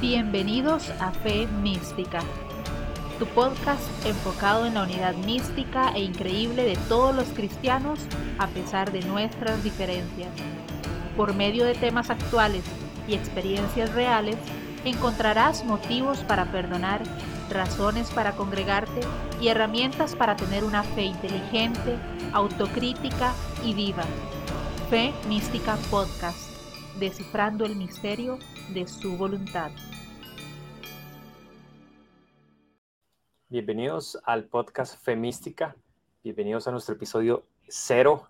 Bienvenidos a Fe Mística, tu podcast enfocado en la unidad mística e increíble de todos los cristianos a pesar de nuestras diferencias. Por medio de temas actuales y experiencias reales, encontrarás motivos para perdonar, razones para congregarte y herramientas para tener una fe inteligente, autocrítica y viva. Fe Mística Podcast, descifrando el misterio de su voluntad. Bienvenidos al podcast Femística. Bienvenidos a nuestro episodio cero.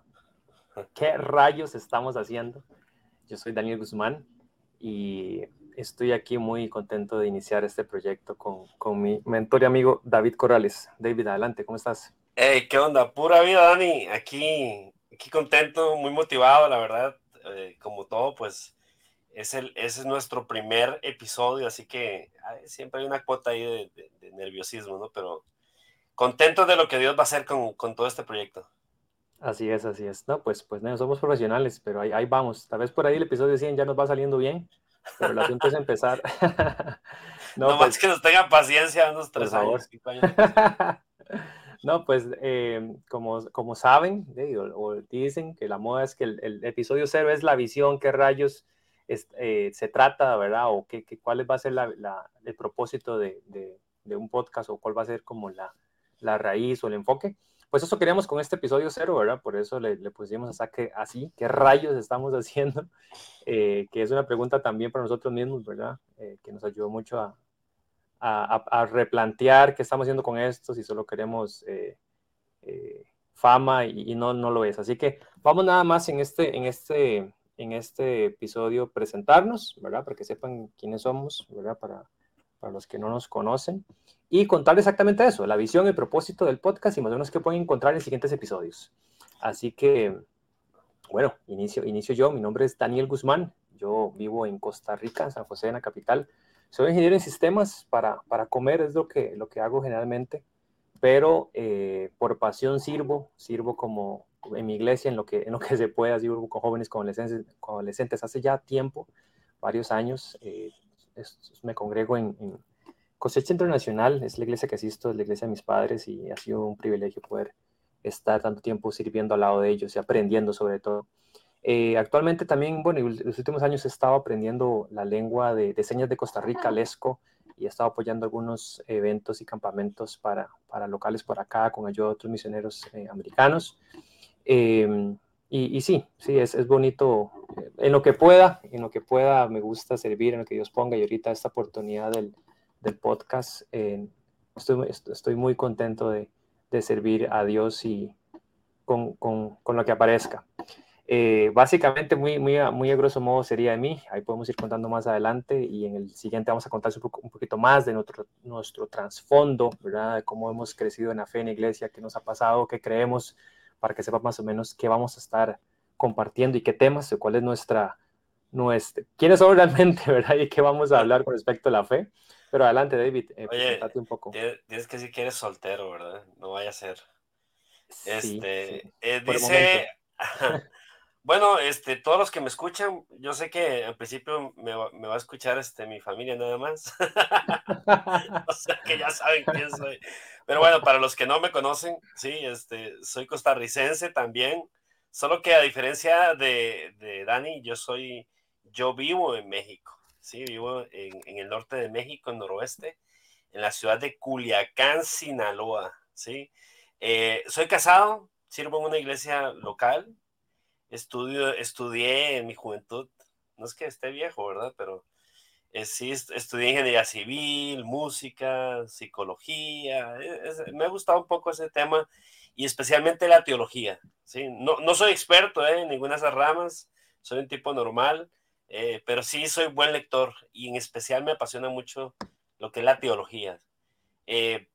¿Qué rayos estamos haciendo? Yo soy Daniel Guzmán y estoy aquí muy contento de iniciar este proyecto con, con mi mentor y amigo David Corrales. David, adelante, ¿cómo estás? Hey, ¿qué onda? Pura vida, Dani. Aquí, aquí contento, muy motivado, la verdad. Eh, como todo, pues es el, ese es nuestro primer episodio, así que siempre hay una cuota ahí de, nerviosismo, ¿no? Pero contento de lo que Dios va a hacer con, con, todo este proyecto. Así es, así es. No, pues, pues no, somos profesionales, pero ahí, ahí, vamos. Tal vez por ahí el episodio 100 ya nos va saliendo bien, pero el asunto es empezar. no, no pues, más que nos tengan paciencia unos tres años. no, pues eh, como, como saben, o, dicen que la moda es que el, el episodio cero es la visión, qué rayos eh, se trata, ¿verdad? O qué, qué, cuál va a ser la, el propósito de, de, un podcast o cuál va a ser como la, la, raíz o el enfoque. Pues eso queríamos con este episodio cero, ¿verdad? Por eso le, le pusimos a saque así, ¿qué rayos estamos haciendo? Eh, que es una pregunta también para nosotros mismos, ¿verdad? Eh, que nos ayudó mucho a, a, replantear qué estamos haciendo con esto, si solo queremos fama y, no, no lo es. Así que vamos nada más en este, en este en este episodio presentarnos, ¿verdad? Para que sepan quiénes somos, ¿verdad? Para, para los que no nos conocen. Y contar exactamente eso, la visión y propósito del podcast y más o menos qué pueden encontrar en siguientes episodios. Así que, bueno, inicio, inicio yo. Mi nombre es Daniel Guzmán. Yo vivo en Costa Rica, en San José, en la capital. Soy ingeniero en sistemas para, para comer, es lo que, lo que hago generalmente. Pero eh, por pasión sirvo, sirvo como, en mi iglesia, en lo que, en lo que se puede, así con jóvenes, con adolescentes, adolescentes hace ya tiempo, varios años. Eh, me congrego en, Cosecha Internacional, es la iglesia que asisto, es la iglesia de mis padres y ha sido un privilegio poder estar tanto tiempo sirviendo al lado de ellos y aprendiendo sobre todo. Eh, actualmente también, bueno, en los últimos años he estado aprendiendo la lengua de, de señas de Costa Rica, Lesco, y he estado apoyando algunos eventos y campamentos para, para locales por acá con ayuda de otros misioneros eh, americanos. Em, y, sí, sí, es, es, bonito. Eh, en lo que pueda, en lo que pueda, me gusta servir, en lo que Dios ponga. Y ahorita esta oportunidad del, del podcast, estoy, estoy, muy contento de, de, servir a Dios y con, con, con lo que aparezca. Eh, básicamente, muy, muy, a, muy a grosso modo sería de mí. Ahí podemos ir contando más adelante y en el siguiente vamos a contar un, poco, un poquito más de nuestro, nuestro trasfondo, ¿verdad? De cómo hemos crecido en la fe en la iglesia, qué nos ha pasado, qué creemos, para que sepa más o menos qué vamos a estar compartiendo y qué temas, cuál es nuestra, nuestra, quiénes son realmente, ¿verdad? Y qué vamos a hablar con respecto a la fe. Pero adelante, David, eh, Oye, un poco. Tienes que decir que eres soltero, ¿verdad? No vaya a ser. este, eh, dice, bueno, este, todos los que me escuchan, yo sé que al principio me, va a escuchar este, mi familia nada más. o sea que ya saben quién soy. Pero bueno, para los que no me conocen, sí, este, soy costarricense también, solo que a diferencia de, de Dani, yo soy, yo vivo en México, sí, vivo en, en, el norte de México, en noroeste, en la ciudad de Culiacán, Sinaloa, sí. Eh, soy casado, sirvo en una iglesia local, estudio, estudié en mi juventud, no es que esté viejo, ¿verdad? Pero eh, sí, estudié ingeniería civil, música, psicología. E, me ha gustado un poco ese tema y especialmente la teología. ¿sí? No, no soy experto ¿eh? en ninguna de esas ramas, soy un tipo normal, eh, pero sí soy buen lector y en especial me apasiona mucho lo que es la teología.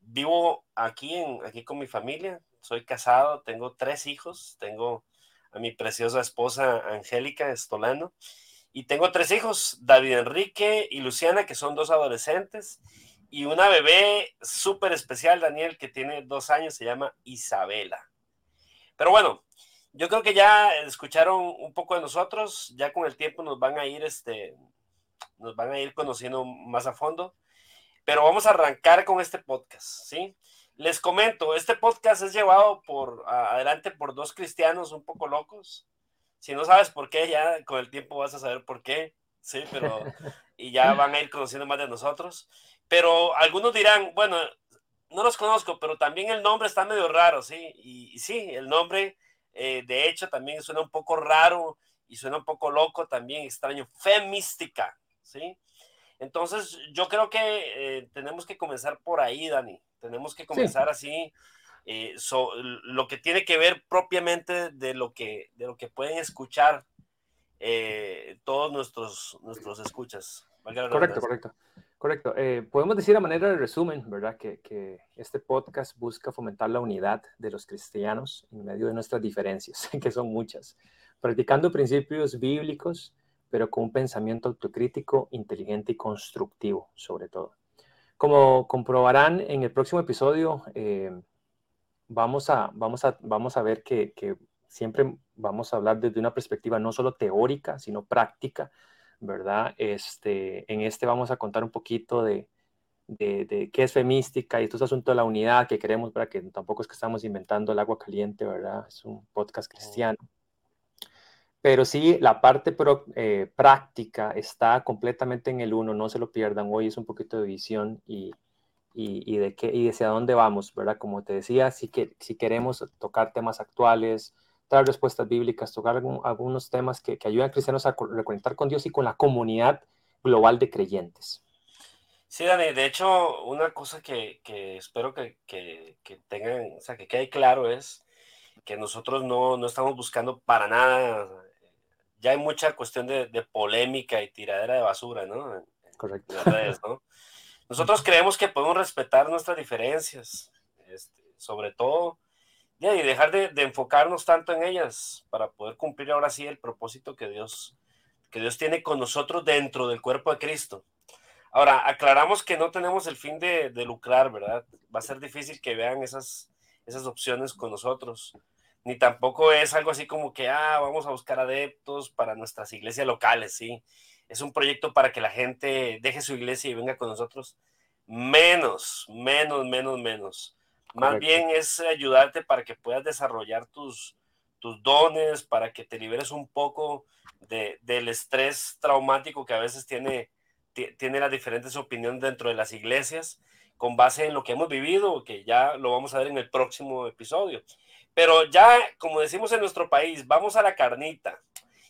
vivo aquí, en, aquí con mi familia, soy casado, tengo tres hijos, tengo a mi preciosa esposa Angélica Estolano y tengo tres hijos, David Enrique y Luciana, que son dos adolescentes, y una bebé súper especial, Daniel, que tiene dos años, se llama Isabela. Pero bueno, yo creo que ya escucharon un poco de nosotros, ya con el tiempo nos van a ir este, nos van a ir conociendo más a fondo. Pero vamos a arrancar con este podcast, ¿sí? Les comento, este podcast es llevado por adelante por dos cristianos un poco locos. Si no sabes por qué, ya con el tiempo vas a saber por qué, sí, pero y ya van a ir conociendo más de nosotros. Pero algunos dirán, bueno, no los conozco, pero también el nombre está medio raro, sí, y, sí, el nombre eh, de hecho también suena un poco raro y suena un poco loco, también extraño, fe mística, sí. Entonces, yo creo que eh, tenemos que comenzar por ahí, Dani. Tenemos que comenzar así, eh, lo que tiene que ver propiamente de lo que, de lo que pueden escuchar eh, todos nuestros, nuestros escuchas. Correcto, correcto. Correcto. podemos decir a manera de resumen, ¿verdad? Que, que, este podcast busca fomentar la unidad de los cristianos en medio de nuestras diferencias, que son muchas, practicando principios bíblicos pero con un pensamiento autocrítico, inteligente y constructivo, sobre todo. Como comprobarán en el próximo episodio, eh, vamos, a, vamos, a, vamos a ver que, siempre vamos a hablar desde una perspectiva no solo teórica, sino práctica, ¿verdad? Este, en este vamos a contar un poquito de, de, qué es femística y estos asuntos de la unidad que queremos, para que tampoco es que estamos inventando el agua caliente, ¿verdad? Es un podcast cristiano pero sí la parte eh, práctica está completamente en el uno, no se lo pierdan. Hoy es un poquito de visión y, y, de qué y hacia dónde vamos, ¿verdad? Como te decía, si, que, si queremos tocar temas actuales, dar respuestas bíblicas, tocar algunos temas que, que ayuden a cristianos a reconectar con Dios y con la comunidad global de creyentes. Sí, Dani, de hecho, una cosa que, que espero que, que, tengan, o sea, que quede claro es que nosotros no, no estamos buscando para nada ya hay mucha cuestión de, polémica y tiradera de basura, ¿no? Correcto. Nosotros creemos que podemos respetar nuestras diferencias, este, sobre todo, y dejar de, enfocarnos tanto en ellas para poder cumplir ahora sí el propósito que Dios, que Dios tiene con nosotros dentro del cuerpo de Cristo. Ahora, aclaramos que no tenemos el fin de, de lucrar, ¿verdad? Va a ser difícil que vean esas, esas opciones con nosotros ni tampoco es algo así como que, ah, vamos a buscar adeptos para nuestras iglesias locales, ¿sí? Es un proyecto para que la gente deje su iglesia y venga con nosotros. Menos, menos, menos, menos. Más bien es ayudarte para que puedas desarrollar tus, tus dones, para que te liberes un poco de, del estrés traumático que a veces tiene, tiene las diferentes opiniones dentro de las iglesias, con base en lo que hemos vivido, que ya lo vamos a ver en el próximo episodio. Pero ya, como decimos en nuestro país, vamos a la carnita.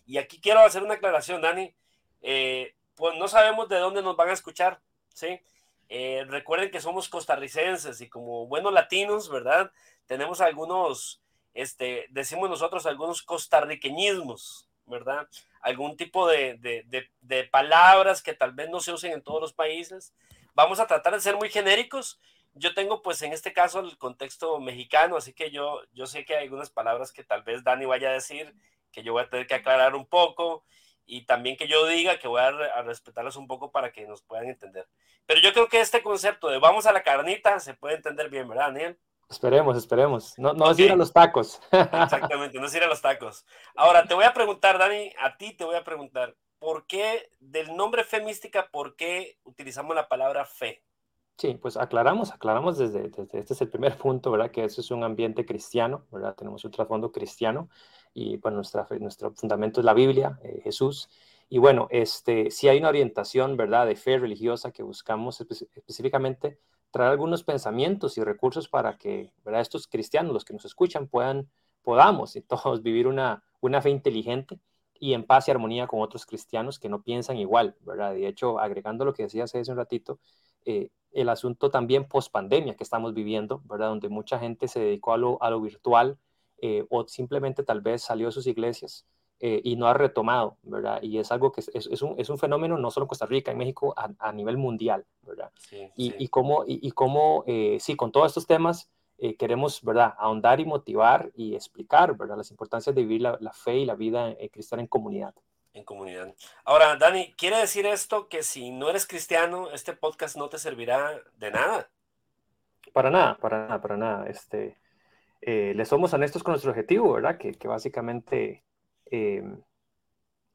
Y aquí quiero hacer una aclaración, Dani. Eh, pues no sabemos de dónde nos van a escuchar, ¿sí? Eh, recuerden que somos costarricenses y como buenos latinos, ¿verdad? Tenemos algunos, este, decimos nosotros algunos costarriqueñismos, ¿verdad? Algún tipo de, de, de palabras que tal vez no se usen en todos los países. Vamos a tratar de ser muy genéricos yo tengo pues en este caso el contexto mexicano, así que yo, yo sé que hay algunas palabras que tal vez Dani vaya a decir, que yo voy a tener que aclarar un poco y también que yo diga que voy a, a respetarlas un poco para que nos puedan entender. Pero yo creo que este concepto de vamos a la carnita se puede entender bien, ¿verdad, Daniel? Esperemos, esperemos. No, no es ir a los tacos. Exactamente, no es ir a los tacos. Ahora, te voy a preguntar, Dani, a ti te voy a preguntar, ¿por qué del nombre fe mística, por qué utilizamos la palabra fe? Sí, pues aclaramos, aclaramos desde, desde, este es el primer punto, ¿verdad? Que eso es un ambiente cristiano, ¿verdad? Tenemos un trasfondo cristiano y bueno, nuestra, nuestro fundamento es la Biblia, eh, Jesús. Y bueno, este, sí hay una orientación, ¿verdad? De fe religiosa que buscamos específicamente traer algunos pensamientos y recursos para que, ¿verdad? Estos cristianos, los que nos escuchan, puedan, podamos y todos vivir una, una fe inteligente y en paz y armonía con otros cristianos que no piensan igual, ¿verdad? De hecho, agregando lo que decías hace un ratito, eh, el asunto también post pandemia que estamos viviendo, ¿verdad? Donde mucha gente se dedicó a lo, a lo virtual eh, o simplemente tal vez salió de sus iglesias eh, y no ha retomado, ¿verdad? Y es algo que es, es, un, es un, fenómeno no solo en Costa Rica, en México, a, a nivel mundial, ¿verdad? Sí, y, sí. y, cómo, y, y cómo sí, con todos estos temas queremos, ¿verdad? Ahondar y motivar y explicar, ¿verdad? Las importancias de vivir la, la fe y la vida cristiana en comunidad en comunidad. Ahora, Dani, ¿quiere decir esto que si no eres cristiano, este podcast no te servirá de nada? Para nada, para nada, para nada. Este, eh, le somos honestos con nuestro objetivo, ¿verdad? Que, que básicamente, eh,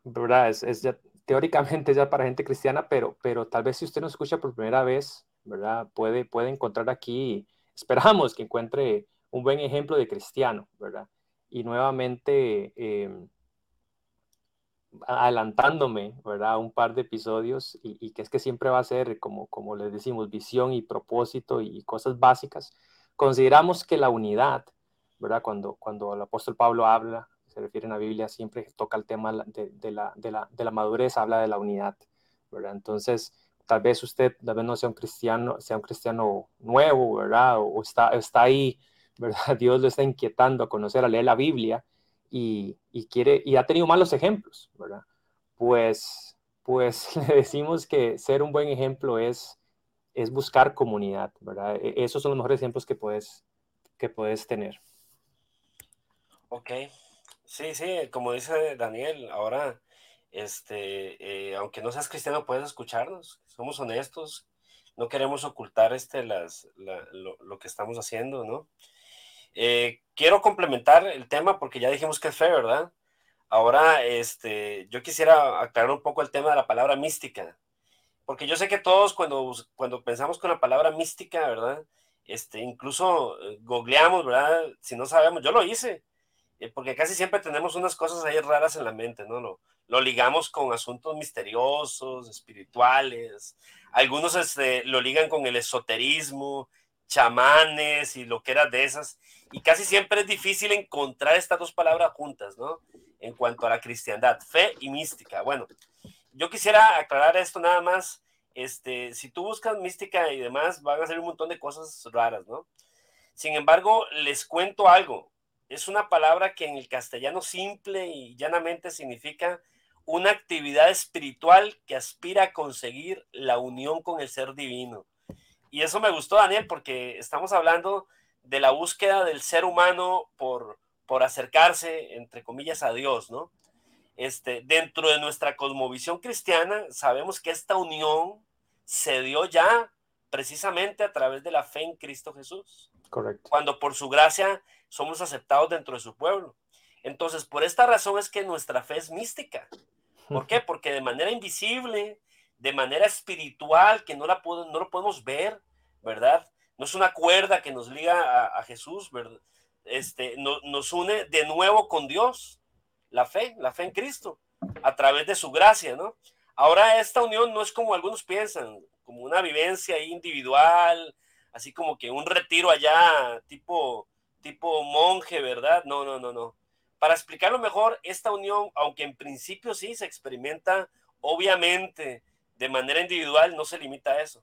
¿verdad? Es, es ya, teóricamente ya para gente cristiana, pero, pero tal vez si usted nos escucha por primera vez, ¿verdad? Puede, puede encontrar aquí, esperamos que encuentre un buen ejemplo de cristiano, ¿verdad? Y nuevamente, em, adelantándome, ¿verdad? Un par de episodios y, que es que siempre va a ser, como, como les decimos, visión y propósito y cosas básicas. Consideramos que la unidad, ¿verdad? Cuando, cuando el apóstol Pablo habla, se refiere en la Biblia, siempre toca el tema de, la, de, la, de la madurez, habla de la unidad, ¿verdad? Entonces, tal vez usted tal vez no sea un cristiano, sea un cristiano nuevo, ¿verdad? O está, está ahí, ¿verdad? Dios lo está inquietando a conocer, a leer la Biblia y, y quiere, y ha tenido malos ejemplos, ¿verdad? Pues, pues le decimos que ser un buen ejemplo es, es buscar comunidad, ¿verdad? E, esos son los mejores ejemplos que puedes, que puedes tener. Ok, sí, sí, como dice Daniel, ahora, este, eh, aunque no seas cristiano, puedes escucharnos, somos honestos, no queremos ocultar este, las, lo, lo, que estamos haciendo, ¿no? Eh, quiero complementar el tema porque ya dijimos que es fe, ¿verdad? Ahora, este, yo quisiera aclarar un poco el tema de la palabra mística, porque yo sé que todos cuando, cuando pensamos con la palabra mística, ¿verdad? Este, incluso eh, googleamos, ¿verdad? Si no sabemos, yo lo hice, eh, porque casi siempre tenemos unas cosas ahí raras en la mente, ¿no? Lo, lo ligamos con asuntos misteriosos, espirituales, algunos este, lo ligan con el esoterismo, chamanes y lo que era de esas. Y casi siempre es difícil encontrar estas dos palabras juntas, ¿no? En cuanto a la cristiandad, fe y mística. Bueno, yo quisiera aclarar esto nada más. Este, si tú buscas mística y demás, van a ser un montón de cosas raras, ¿no? Sin embargo, les cuento algo. Es una palabra que en el castellano simple y llanamente significa una actividad espiritual que aspira a conseguir la unión con el ser divino. Y eso me gustó, Daniel, porque estamos hablando de la búsqueda del ser humano por, por acercarse, entre comillas, a Dios, ¿no? Este, dentro de nuestra cosmovisión cristiana, sabemos que esta unión se dio ya precisamente a través de la fe en Cristo Jesús. Correcto. Cuando por su gracia somos aceptados dentro de su pueblo. Entonces, por esta razón es que nuestra fe es mística. ¿Por qué? Porque de manera invisible, de manera espiritual, que no, la no lo podemos ver, ¿verdad? No es una cuerda que nos liga a, Jesús, ¿verdad? Este, nos une de nuevo con Dios, la fe, la fe en Cristo, a través de su gracia, ¿no? Ahora esta unión no es como algunos piensan, como una vivencia individual, así como que un retiro allá, tipo, tipo monje, ¿verdad? No, no, no, no. Para explicarlo mejor, esta unión, aunque en principio sí se experimenta, obviamente, de manera individual no se limita a eso.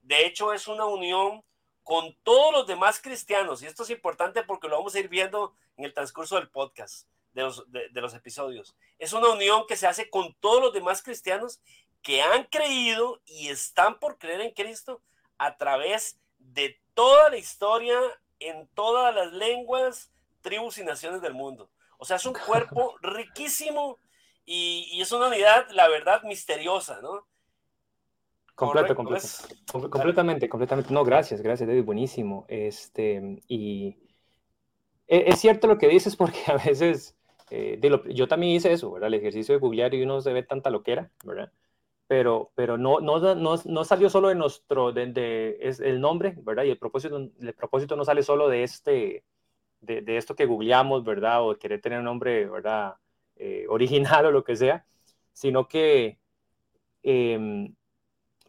De hecho, es una unión con todos los demás cristianos, y esto es importante porque lo vamos a ir viendo en el transcurso del podcast, de los, de, los episodios. Es una unión que se hace con todos los demás cristianos que han creído y están por creer en Cristo a través de toda la historia, en todas las lenguas, tribus y naciones del mundo. O sea, es un cuerpo riquísimo y, y, es una unidad, la verdad, misteriosa, ¿no? Completo, completo. completamente, completamente. No, gracias, gracias, David, buenísimo. Este, y e, es cierto lo que dices porque a veces, eh, yo también hice eso, ¿verdad? El ejercicio de googlear y uno se ve tanta loquera, ¿verdad? Pero, pero no, no, no, no salió solo de nuestro, de, es el nombre, ¿verdad? Y el propósito, el propósito no sale solo de este, de, de esto que googleamos, ¿verdad? O querer tener un nombre, ¿verdad? Eh, original o lo que sea, sino que eh,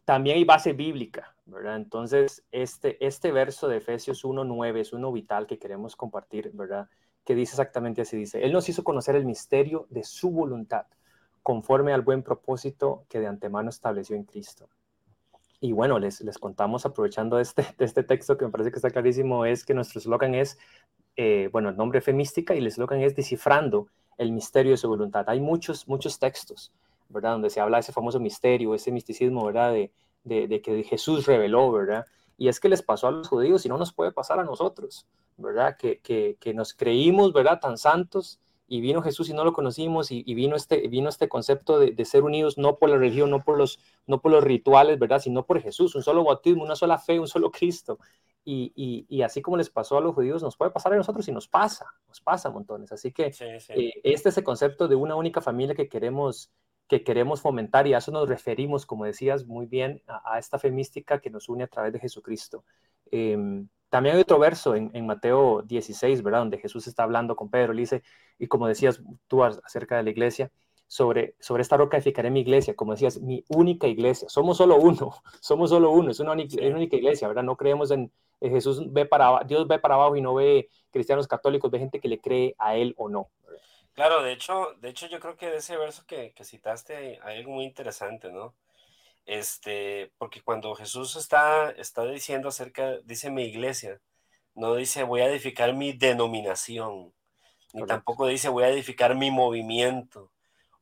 también hay base bíblica, ¿verdad? Entonces, este, este verso de Efesios 1.9 es uno vital que queremos compartir, ¿verdad? Que dice exactamente así, dice, Él nos hizo conocer el misterio de su voluntad, conforme al buen propósito que de antemano estableció en Cristo. Y bueno, les, les contamos, aprovechando este, este texto que me parece que está clarísimo, es que nuestro eslogan es, eh, bueno, el nombre Femística y el eslogan es Descifrando el misterio de su voluntad. Hay muchos, muchos textos ¿verdad? Donde se habla de ese famoso misterio, ese misticismo, ¿verdad? De, de, que Jesús reveló, ¿verdad? Y es que les pasó a los judíos y no nos puede pasar a nosotros, ¿verdad? Que, que, que nos creímos, ¿verdad? Tan santos y vino Jesús y no lo conocimos y, vino, este, vino este concepto de, de, ser unidos no por la religión, no por, los, no por los rituales, ¿verdad? Sino por Jesús, un solo bautismo, una sola fe, un solo Cristo. Y, y, y, así como les pasó a los judíos, nos puede pasar a nosotros y nos pasa, nos pasa montones. Así que eh, este es el concepto de una única familia que queremos que queremos fomentar y a eso nos referimos, como decías muy bien, a, esta fe mística que nos une a través de Jesucristo. Em, también hay otro verso en, Mateo 16, ¿verdad? Donde Jesús está hablando con Pedro, le dice, y como decías tú acerca de la iglesia, sobre, sobre esta roca edificaré mi iglesia, como decías, mi única iglesia. Somos solo uno, somos solo uno, es una única, iglesia, ¿verdad? No creemos en, Jesús, ve para, Dios ve para abajo y no ve cristianos católicos, ve gente que le cree a él o no. Claro, de hecho, de hecho yo creo que de ese verso que, que citaste hay algo muy interesante, ¿no? Este, porque cuando Jesús está, está diciendo acerca, dice mi iglesia, no dice voy a edificar mi denominación, ni tampoco dice voy a edificar mi movimiento,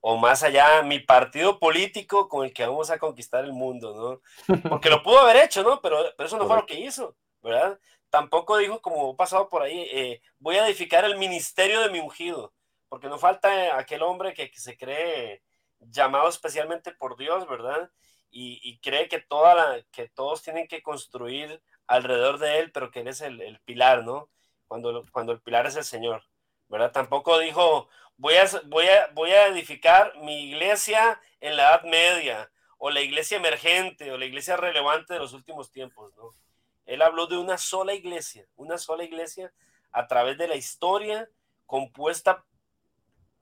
o más allá, mi partido político con el que vamos a conquistar el mundo, ¿no? Porque lo pudo haber hecho, ¿no? Pero, pero eso no fue lo que hizo, ¿verdad? Tampoco dijo, como pasado por ahí, eh, voy a edificar el ministerio de mi ungido, porque no falta aquel hombre que, se cree llamado especialmente por Dios, ¿verdad? Y, cree que, toda que todos tienen que construir alrededor de él, pero que él es el, el pilar, ¿no? Cuando, cuando el pilar es el Señor, ¿verdad? Tampoco dijo, voy a, voy, a, voy a edificar mi iglesia en la Edad Media, o la iglesia emergente, o la iglesia relevante de los últimos tiempos, ¿no? Él habló de una sola iglesia, una sola iglesia a través de la historia compuesta,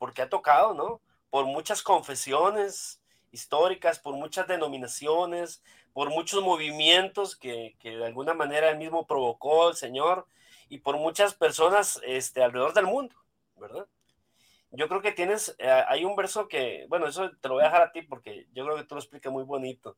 porque ha tocado, ¿no? Por muchas confesiones históricas, por muchas denominaciones, por muchos movimientos que, que de alguna manera él mismo provocó el Señor y por muchas personas este, alrededor del mundo, ¿verdad? yo creo que tienes, eh, hay un verso que, bueno, eso te lo voy a dejar a ti porque yo creo que tú lo explicas muy bonito.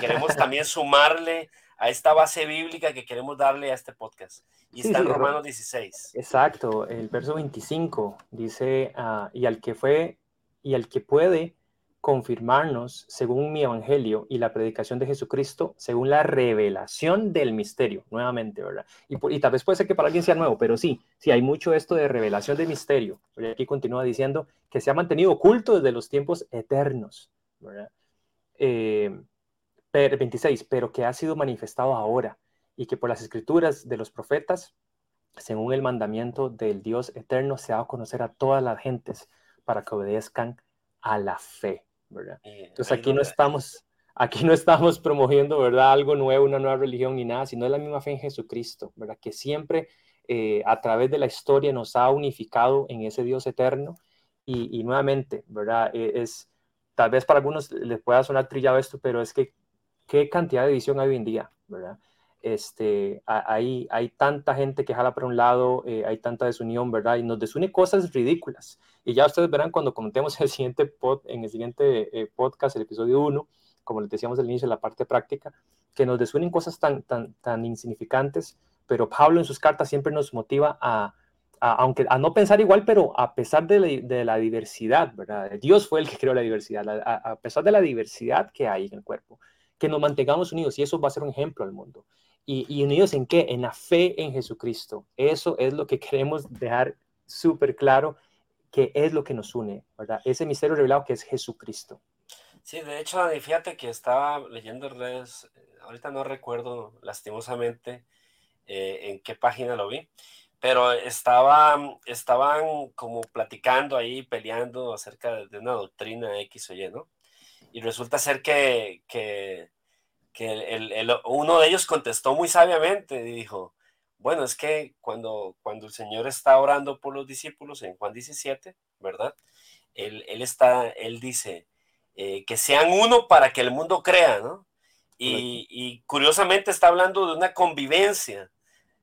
queremos también sumarle a esta base bíblica que queremos darle a este podcast. Y está en Romanos 16. Exacto, el verso 25 dice, ah, y al que fue, y al que puede confirmarnos según mi evangelio y la predicación de Jesucristo, según la revelación del misterio, nuevamente, ¿verdad? Y, y, tal vez puede ser que para alguien sea nuevo, pero sí, sí hay mucho esto de revelación del misterio. Y aquí continúa diciendo que se ha mantenido oculto desde los tiempos eternos, ¿verdad? 26, eh, pero que ha sido manifestado ahora y que por las escrituras de los profetas, según el mandamiento del Dios eterno, se ha a conocer a todas las gentes para que obedezcan a la fe. Entonces aquí no estamos, aquí no estamos promoviendo, ¿verdad? Algo nuevo, una nueva religión ni nada, sino la misma fe en Jesucristo, ¿verdad? Que siempre eh, a través de la historia nos ha unificado en ese Dios eterno y, nuevamente, ¿verdad? E, es, tal vez para algunos les pueda sonar trillado esto, pero es que qué cantidad de división hay hoy en día, ¿verdad? Este, hay, hay tanta gente que jala para un lado, eh, hay tanta desunión, ¿verdad? Y nos desune cosas ridículas. Y ya ustedes verán cuando comentemos el siguiente pod, en el siguiente eh, podcast, el episodio 1, como les decíamos al inicio, la parte práctica, que nos desunen cosas tan, tan, tan insignificantes, pero Pablo en sus cartas siempre nos motiva a, aunque a no pensar igual, pero a pesar de la, diversidad, ¿verdad? Dios fue el que creó la diversidad, a pesar de la diversidad que hay en el cuerpo, que nos mantengamos unidos y eso va a ser un ejemplo al mundo. Y, unidos en qué? En la fe en Jesucristo. Eso es lo que queremos dejar súper claro, que es lo que nos une, ¿verdad? Ese misterio revelado que es Jesucristo. Sí, de hecho, fíjate que estaba leyendo en redes, eh, ahorita no recuerdo lastimosamente eh, en qué página lo vi, pero estaba, estaban como platicando ahí, peleando acerca de una doctrina X o Y, ¿no? Y resulta ser que, que que el, uno de ellos contestó muy sabiamente y dijo, bueno, es que cuando, cuando el Señor está orando por los discípulos en Juan 17, ¿verdad? Él, está, él dice, eh, que sean uno para que el mundo crea, ¿no? Y, curiosamente está hablando de una convivencia,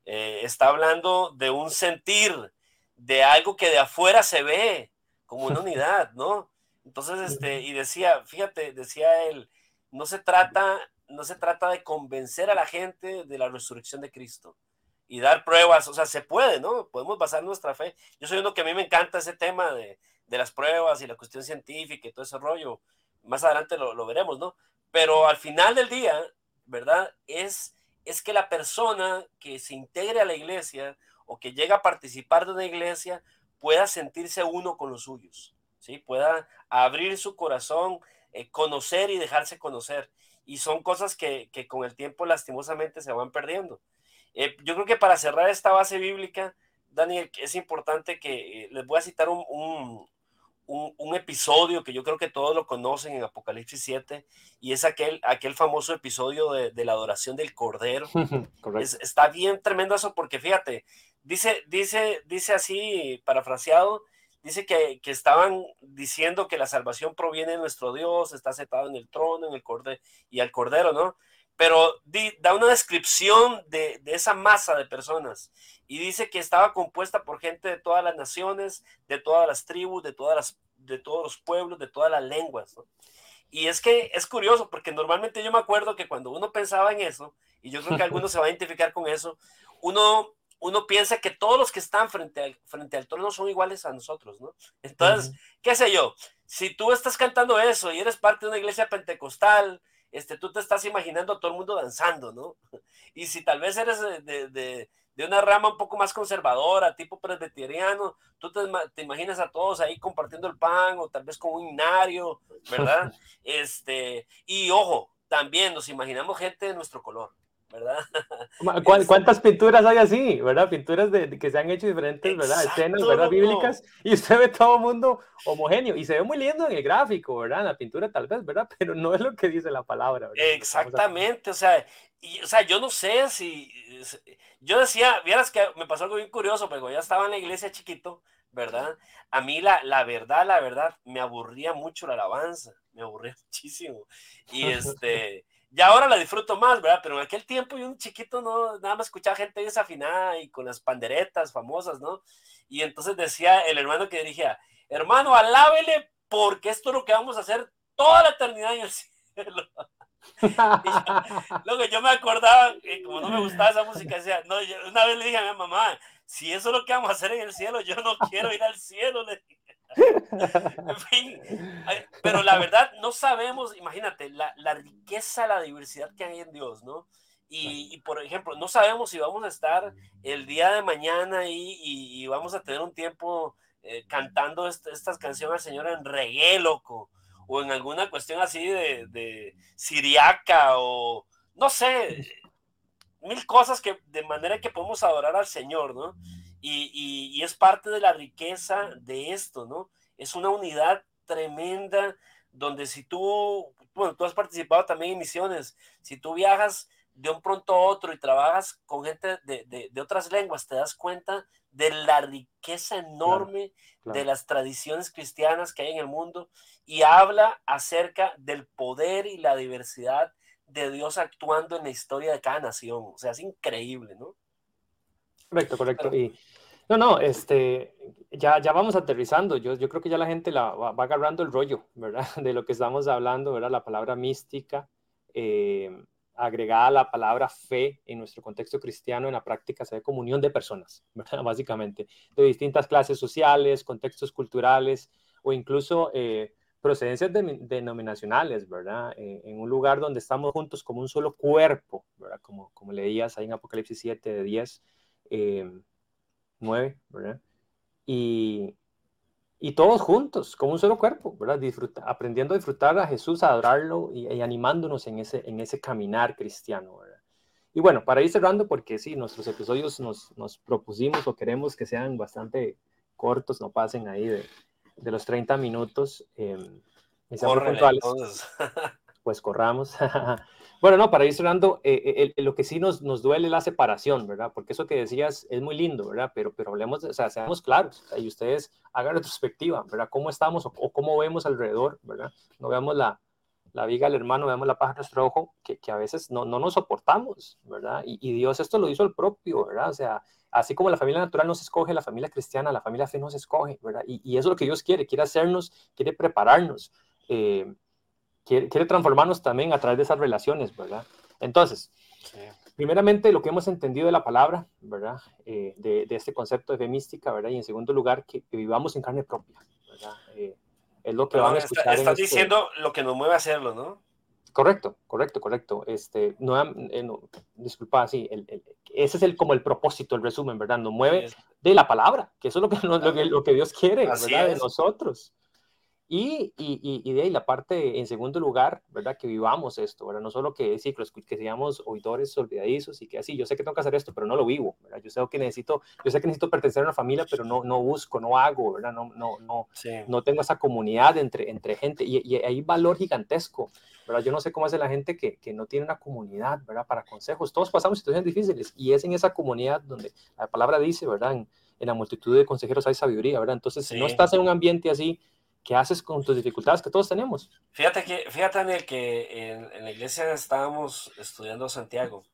eh, está hablando de un sentir, de algo que de afuera se ve como una unidad, ¿no? Entonces, este, y decía, fíjate, decía él, no se trata no se trata de convencer a la gente de la resurrección de Cristo y dar pruebas, o sea, se puede, ¿no? Podemos basar nuestra fe. Yo soy uno que a mí me encanta ese tema de, las pruebas y la cuestión científica y todo ese rollo. Más adelante lo, veremos, ¿no? Pero al final del día, ¿verdad? Es, es que la persona que se integre a la iglesia o que llega a participar de una iglesia pueda sentirse uno con los suyos, ¿sí? Pueda abrir su corazón, eh, conocer y dejarse conocer y son cosas que, con el tiempo lastimosamente se van perdiendo. Eh, yo creo que para cerrar esta base bíblica, Daniel, es importante que eh, les voy a citar un, un, episodio que yo creo que todos lo conocen en Apocalipsis 7, y es aquel, aquel famoso episodio de, la adoración del Cordero. está bien tremendo eso porque fíjate, dice, dice, dice así, parafraseado, dice que, que, estaban diciendo que la salvación proviene de nuestro Dios, está sentado en el trono, en el cordero y al Cordero, ¿no? Pero da una descripción de, de esa masa de personas y dice que estaba compuesta por gente de todas las naciones, de todas las tribus, de, todas las, de todos los pueblos, de todas las lenguas. Y es que es curioso porque normalmente yo me acuerdo que cuando uno pensaba en eso, y yo creo que alguno se va a identificar con eso, uno, uno piensa que todos los que están frente al, frente al trono son iguales a nosotros, ¿no? Entonces, qué sé yo, si tú estás cantando eso y eres parte de una iglesia pentecostal, este, tú te estás imaginando a todo el mundo danzando, ¿no? Y si tal vez eres de de una rama un poco más conservadora, tipo presbiteriano, tú te, te, imaginas a todos ahí compartiendo el pan o tal vez con un inario, ¿verdad? este, y ojo, también nos imaginamos gente de nuestro color. ¿Verdad? ¿Cuántas pinturas hay así, verdad? Pinturas de, que se han hecho diferentes, ¿verdad? Escenas, ¿verdad? Bíblicas, y usted ve todo el mundo homogéneo, y se ve muy lindo en el gráfico, ¿verdad? la pintura tal vez, ¿verdad? Pero no es lo que dice la palabra, ¿verdad? Exactamente, o sea, y, o sea, yo no sé si, yo decía, vieras que me pasó algo bien curioso, pero ya estaba en la iglesia chiquito, ¿verdad? A mí la, la verdad, la verdad, me aburría mucho la alabanza, me aburría muchísimo, y este ya ahora la disfruto más, ¿verdad? Pero en aquel tiempo yo un chiquito no, nada más escuchaba gente desafinada y con las panderetas famosas, ¿no? Y entonces decía el hermano que dirigía, hermano, alábele porque esto es lo que vamos a hacer toda la eternidad en el cielo. Luego yo me acordaba, que como no me gustaba esa música, decía, no, una vez le dije a mi mamá, si eso es lo que vamos a hacer en el cielo, yo no quiero ir al cielo, le dije en fin, pero la verdad no sabemos, imagínate, la, la, riqueza, la diversidad que hay en Dios, ¿no? Y, por ejemplo, no sabemos si vamos a estar el día de mañana y, y, vamos a tener un tiempo eh, cantando estas canciones al Señor en reggae, loco, o en alguna cuestión así de, de siriaca, o no sé, mil cosas que de manera que podemos adorar al Señor, ¿no? Y, es parte de la riqueza de esto, ¿no? Es una unidad tremenda donde si tú, bueno, tú has participado también en misiones, si tú viajas de un pronto a otro y trabajas con gente de, otras lenguas, te das cuenta de la riqueza enorme de las tradiciones cristianas que hay en el mundo y habla acerca del poder y la diversidad de Dios actuando en la historia de cada nación. O sea, es increíble, ¿no? Correcto, correcto. y no, no, este, ya, ya vamos aterrizando. Yo, yo creo que ya la gente la, va, agarrando el rollo, ¿verdad? De lo que estamos hablando, ¿verdad? La palabra mística, eh, agregada a la palabra fe en nuestro contexto cristiano, en la práctica se ve como unión de personas, ¿verdad? Básicamente, de distintas clases sociales, contextos culturales o incluso eh, procedencias denominacionales, ¿verdad? Eh, en un lugar donde estamos juntos como un solo cuerpo, ¿verdad? Como, como leías ahí en Apocalipsis 7 de 10 nueve, ¿verdad? Y, y todos juntos, como un solo cuerpo, ¿verdad? Disfruta, aprendiendo a disfrutar a Jesús, a adorarlo y, animándonos en ese, en ese caminar cristiano, ¿verdad? Y bueno, para ir cerrando, porque sí, nuestros episodios nos, nos propusimos o queremos que sean bastante cortos, no pasen ahí de, de los 30 minutos. Eh, pues corramos. bueno, no, para ir cerrando, eh, eh, lo que sí nos, nos duele la separación, ¿verdad? Porque eso que decías es muy lindo, ¿verdad? Pero, pero hablemos, o sea, seamos claros y ustedes hagan retrospectiva, ¿verdad? ¿Cómo estamos o, cómo vemos alrededor, ¿verdad? No veamos la, la viga al hermano, veamos la paja en nuestro ojo, que, a veces no, no, nos soportamos, ¿verdad? Y, Dios esto lo hizo el propio, ¿verdad? O sea, así como la familia natural no se escoge, la familia cristiana, la familia fe no se escoge, ¿verdad? Y, y eso es lo que Dios quiere, quiere hacernos, quiere prepararnos. Eh, quiere, transformarnos también a través de esas relaciones, ¿verdad? Entonces, primeramente lo que hemos entendido de la palabra, ¿verdad? Eh, de, este concepto de fe mística, ¿verdad? Y en segundo lugar, que, vivamos en carne propia, ¿verdad? Eh, es lo que van a escuchar. estás este diciendo lo que nos mueve a hacerlo, ¿no? Correcto, correcto, correcto. Este, no, eh, disculpa, sí, ese es el, como el propósito, el resumen, ¿verdad? Nos mueve de la palabra, que eso es lo que, lo, que, Dios quiere, ¿verdad? De nosotros. Y, y, y, de ahí la parte, en segundo lugar, ¿verdad? Que vivamos esto, ¿verdad? No solo que, sí, que, seamos oidores olvidadizos y que así, yo sé que tengo que hacer esto, pero no lo vivo, ¿verdad? Yo sé que necesito, yo sé que necesito pertenecer a una familia, pero no, no busco, no hago, ¿verdad? No, no, no, no tengo esa comunidad entre, entre gente y, y hay valor gigantesco, ¿verdad? Yo no sé cómo hace la gente que, que no tiene una comunidad, ¿verdad? Para consejos. Todos pasamos situaciones difíciles y es en esa comunidad donde la palabra dice, ¿verdad? En, en la multitud de consejeros hay sabiduría, ¿verdad? Entonces, si no estás en un ambiente así, ¿qué haces con tus dificultades que todos tenemos? Fíjate que, fíjate Daniel, que en, la iglesia estábamos estudiando Santiago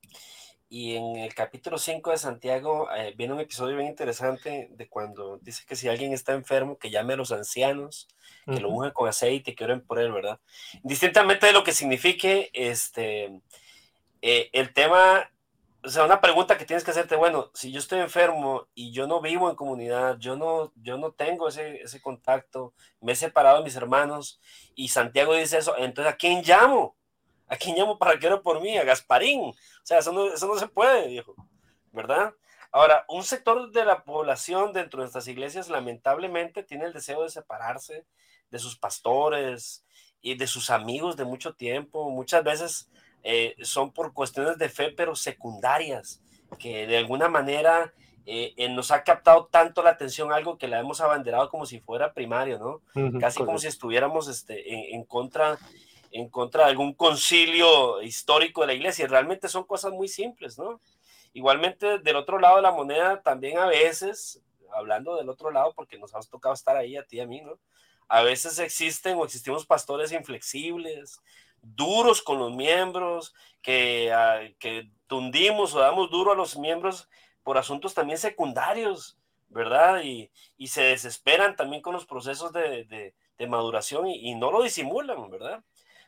y en el capítulo 5 de Santiago eh, viene un episodio bien interesante de cuando dice que si alguien está enfermo, que llame a los ancianos, que lo unjan con aceite que oren por él, ¿verdad? Distintamente de lo que signifique este, eh, el tema o sea, una pregunta que tienes que hacerte, bueno, si yo estoy enfermo y yo no vivo en comunidad, yo no, yo no tengo ese, ese contacto, me he separado de mis hermanos y Santiago dice eso, entonces ¿a quién llamo? ¿A quién llamo para que ore por mí? A Gasparín. O sea, eso no, eso no se puede, viejo, ¿verdad? Ahora, un sector de la población dentro de nuestras iglesias lamentablemente tiene el deseo de separarse de sus pastores y de sus amigos de mucho tiempo. Muchas veces eh, son por cuestiones de fe, pero secundarias, que de alguna manera eh, eh, nos ha captado tanto la atención algo que la hemos abanderado como si fuera primario, ¿no? Casi como si estuviéramos este, en, contra, en contra de algún concilio histórico de la iglesia. Y realmente son cosas muy simples, ¿no? Igualmente, del otro lado de la moneda, también a veces, hablando del otro lado, porque nos ha tocado estar ahí a ti y a mí, ¿no? A veces existen o existimos pastores inflexibles, duros con los miembros, que, ah, que tundimos o damos duro a los miembros por asuntos también secundarios, ¿verdad? Y, y se desesperan también con los procesos de, de, de maduración y, y, no lo disimulan, ¿verdad?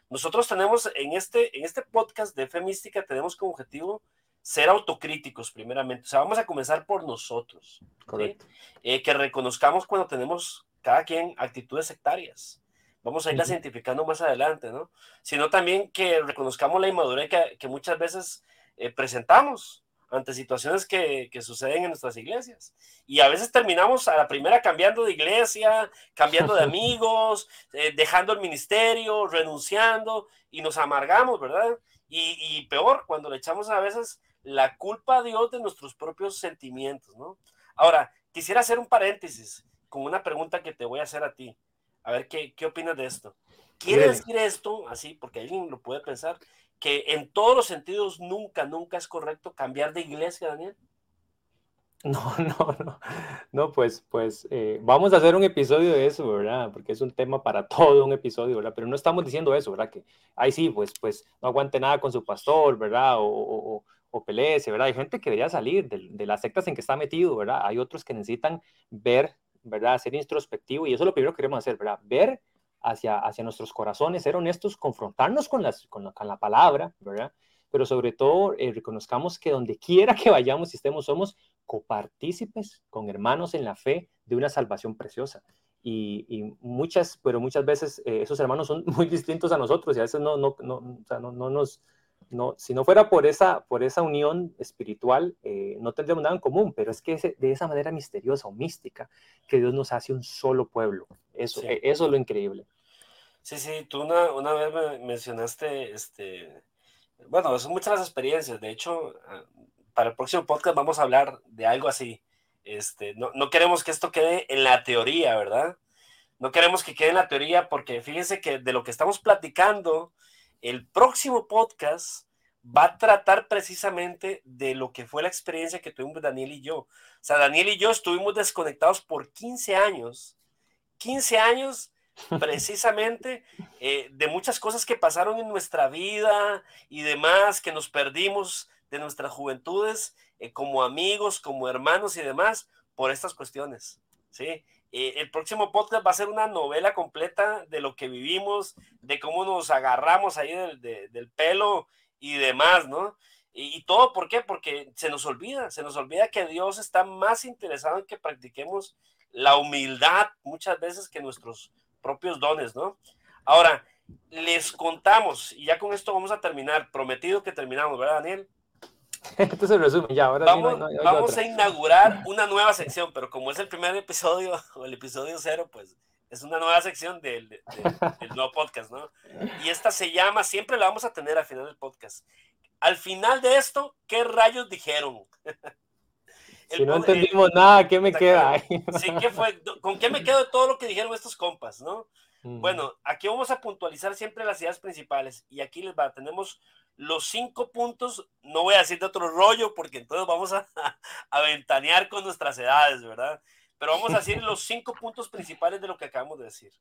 Nosotros tenemos en este, en este podcast de Fe Mística, tenemos como objetivo ser autocríticos primeramente. O sea, vamos a comenzar por nosotros. Correcto. Eh, que reconozcamos cuando tenemos cada quien actitudes sectarias Vamos a irlas identificando más adelante, ¿no? Sino también que reconozcamos la inmadurez que, muchas veces eh, presentamos ante situaciones que, suceden en nuestras iglesias. Y a veces terminamos a la primera cambiando de iglesia, cambiando de amigos, eh, dejando el ministerio, renunciando y nos amargamos, ¿verdad? Y, y, peor, cuando le echamos a veces la culpa a Dios de nuestros propios sentimientos, ¿no? Ahora, quisiera hacer un paréntesis con una pregunta que te voy a hacer a ti. A ver, ¿qué, qué opinas de esto? ¿Quiere decir esto, así, porque alguien lo puede pensar, que en todos los sentidos nunca, nunca es correcto cambiar de iglesia, Daniel? No, no, no, no, pues, pues eh, vamos a hacer un episodio de eso, ¿verdad? Porque es un tema para todo un episodio, ¿verdad? Pero no estamos diciendo eso, ¿verdad? Que ahí sí, pues, pues no aguante nada con su pastor, ¿verdad? O, o, o ¿verdad? Hay gente que debería salir de, de, las sectas en que está metido, ¿verdad? Hay otros que necesitan ver ¿verdad? Ser introspectivo y eso es lo primero que queremos hacer, ¿verdad? Ver hacia, hacia nuestros corazones, ser honestos, confrontarnos con, las, con, la, con la palabra, ¿verdad? Pero sobre todo eh, reconozcamos que donde quiera que vayamos y estemos, somos copartícipes con hermanos en la fe de una salvación preciosa. Y, y muchas, pero muchas veces eh, esos hermanos son muy distintos a nosotros y a veces no, no, no, o sea, no, no nos, no, si no fuera por esa, por esa unión espiritual, eh, no tendríamos nada en común, pero es que de esa manera misteriosa o mística que Dios nos hace un solo pueblo. Eso, e, eso es lo increíble. Sí, sí, tú una, una vez me mencionaste, este, bueno, son muchas las experiencias. De hecho, ah, para el próximo podcast vamos a hablar de algo así. Este, no, no queremos que esto quede en la teoría, ¿verdad? No queremos que quede en la teoría porque fíjense que de lo que estamos platicando, el próximo podcast va a tratar precisamente de lo que fue la experiencia que tuvimos Daniel y yo. O sea, Daniel y yo estuvimos desconectados por 15 años. 15 años precisamente eh, de muchas cosas que pasaron en nuestra vida y demás, que nos perdimos de nuestras juventudes eh, como amigos, como hermanos y demás, por estas cuestiones. ¿sí? Eh, el próximo podcast va a ser una novela completa de lo que vivimos, de cómo nos agarramos ahí del, pelo y demás, ¿no? Y, todo, ¿por qué? Porque se nos olvida, se nos olvida que Dios está más interesado en que practiquemos la humildad muchas veces que nuestros propios dones, ¿no? Ahora, les contamos, y ya con esto vamos a terminar, prometido que terminamos, ¿verdad, Daniel? Entonces resumen, ya, ahora vamos, a inaugurar una nueva sección, pero como es el primer episodio o el episodio cero, pues Es una nueva sección del, del, nuevo podcast, ¿no? Y esta se llama, siempre la vamos a tener al final del podcast. Al final de esto, ¿qué rayos dijeron? si no entendimos nada, ¿qué me queda? sí, ¿qué fue? ¿Con qué me quedo de todo lo que dijeron estos compas, no? Bueno, aquí vamos a puntualizar siempre las ideas principales y aquí les va, tenemos los cinco puntos, no voy a decir de otro rollo porque entonces vamos a, a ventanear con nuestras edades, ¿verdad? Pero vamos a decir los cinco puntos principales de lo que acabamos de decir.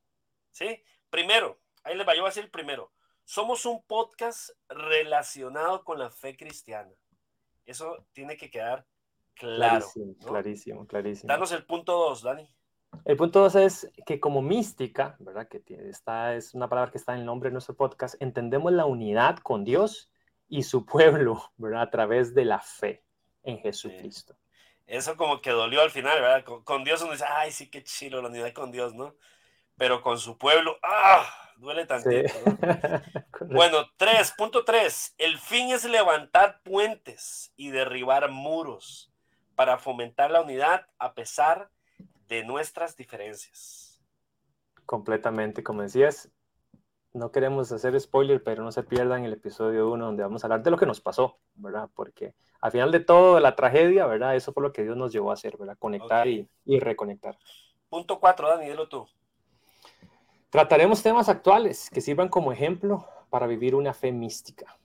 ¿Sí? Primero, ahí les va, yo voy a decir el primero. Somos un podcast relacionado con la fe cristiana. Eso tiene que quedar claro. Clarísimo, clarísimo, clarísimo. Danos el punto dos, Dani. El punto dos es que como mística, ¿verdad? Que esta es una palabra que está en el nombre de nuestro podcast, entendemos la unidad con Dios y su pueblo, ¿verdad? A través de la fe en Jesucristo. Eso como que dolió al final, ¿verdad? Con, Dios uno dice, ay, sí, qué chilo la unidad con Dios, ¿no? Pero con su pueblo, ¡ah! Duele tantito, ¿no? bueno, tres, punto tres. El fin es levantar puentes y derribar muros para fomentar la unidad a pesar de nuestras diferencias. Completamente, como decías, no queremos hacer spoiler, pero no se pierdan el episodio 1 donde vamos a hablar de lo que nos pasó, ¿verdad? Porque al final de todo, la tragedia, ¿verdad? Eso fue lo que Dios nos llevó a hacer, ¿verdad? Conectar y, reconectar. Punto 4, Dani, dilo tú. Trataremos temas actuales que sirvan como ejemplo para vivir una fe mística.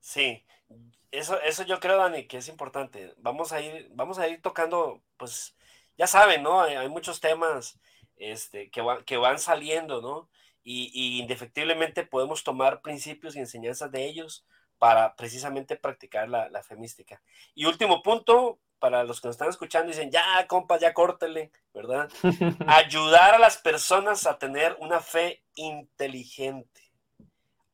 Sí, eso, eso yo creo, Dani, que es importante. Vamos a ir, vamos a ir tocando, pues, ya saben, ¿no? Hay, muchos temas este, que, que van saliendo, ¿no? Y, indefectiblemente podemos tomar principios y enseñanzas de ellos para precisamente practicar la, la fe mística. Y último punto, para los que nos están escuchando, dicen, ya, compas, ya córtele, ¿verdad? Ayudar a las personas a tener una fe inteligente,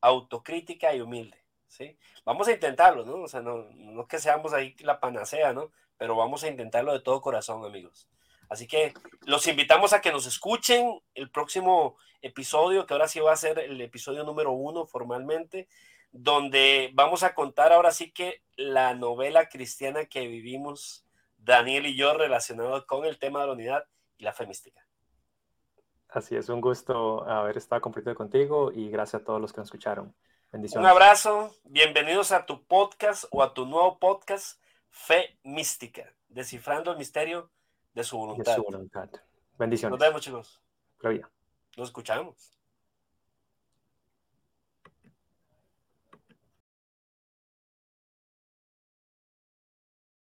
autocrítica y humilde, ¿sí? Vamos a intentarlo, ¿no? O sea, no, no que seamos ahí la panacea, ¿no? Pero vamos a intentarlo de todo corazón, amigos. Así que los invitamos a que nos escuchen el próximo episodio, que ahora sí va a ser el episodio número uno formalmente, donde vamos a contar ahora sí que la novela cristiana que vivimos Daniel y yo relacionado con el tema de la unidad y la fe mística. Así es, un gusto haber estado compartido contigo y gracias a todos los que nos escucharon. Bendiciones. Un abrazo, bienvenidos a tu podcast o a tu nuevo podcast, Fe Mística, descifrando el misterio de su voluntad. De su voluntad. Bendiciones. Nos vemos, chicos. Gloria. Nos escuchamos.